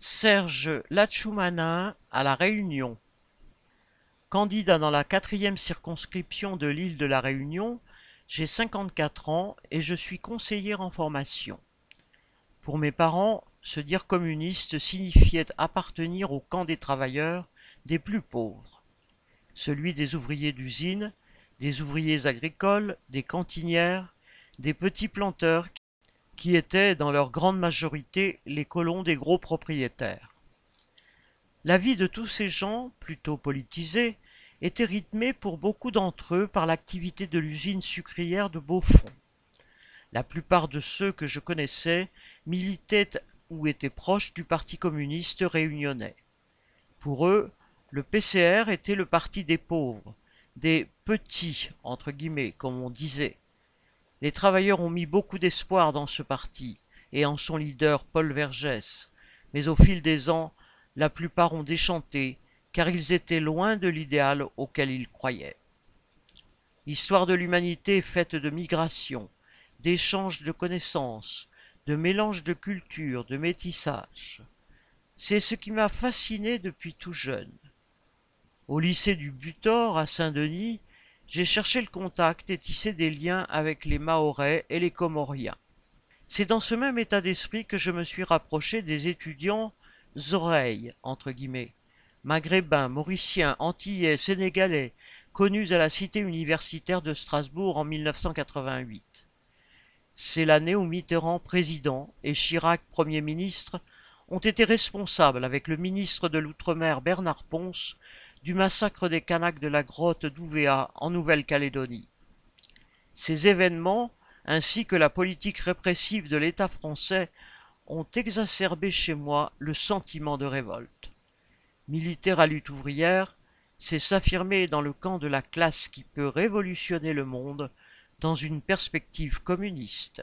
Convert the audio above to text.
Serge Latchoumanin à La Réunion. Candidat dans la quatrième circonscription de l'île de La Réunion, j'ai 54 ans et je suis conseiller en formation. Pour mes parents, se dire communiste signifiait appartenir au camp des travailleurs des plus pauvres, celui des ouvriers d'usine, des ouvriers agricoles, des cantinières, des petits planteurs qui étaient dans leur grande majorité les colons des gros propriétaires. La vie de tous ces gens, plutôt politisés, était rythmée pour beaucoup d'entre eux par l'activité de l'usine sucrière de Beaufort. La plupart de ceux que je connaissais militaient ou étaient proches du Parti communiste réunionnais. Pour eux, le PCR était le parti des pauvres, des petits, entre guillemets, comme on disait, les travailleurs ont mis beaucoup d'espoir dans ce parti et en son leader Paul Vergès, mais au fil des ans, la plupart ont déchanté, car ils étaient loin de l'idéal auquel ils croyaient. L'histoire de l'humanité faite de migration, d'échanges de connaissances, de mélange de cultures, de métissage. C'est ce qui m'a fasciné depuis tout jeune. Au lycée du Butor à Saint-Denis, j'ai cherché le contact et tissé des liens avec les Mahorais et les Comoriens. C'est dans ce même état d'esprit que je me suis rapproché des étudiants oreilles, entre maghrébins, mauriciens, antillais, sénégalais, connus à la cité universitaire de Strasbourg en 1988. C'est l'année où Mitterrand, président, et Chirac, Premier ministre, ont été responsables, avec le ministre de l'Outre-mer Bernard Ponce, du massacre des Kanaks de la grotte d'Ouvéa en Nouvelle-Calédonie. Ces événements, ainsi que la politique répressive de l'État français, ont exacerbé chez moi le sentiment de révolte. Militaire à lutte ouvrière, c'est s'affirmer dans le camp de la classe qui peut révolutionner le monde dans une perspective communiste.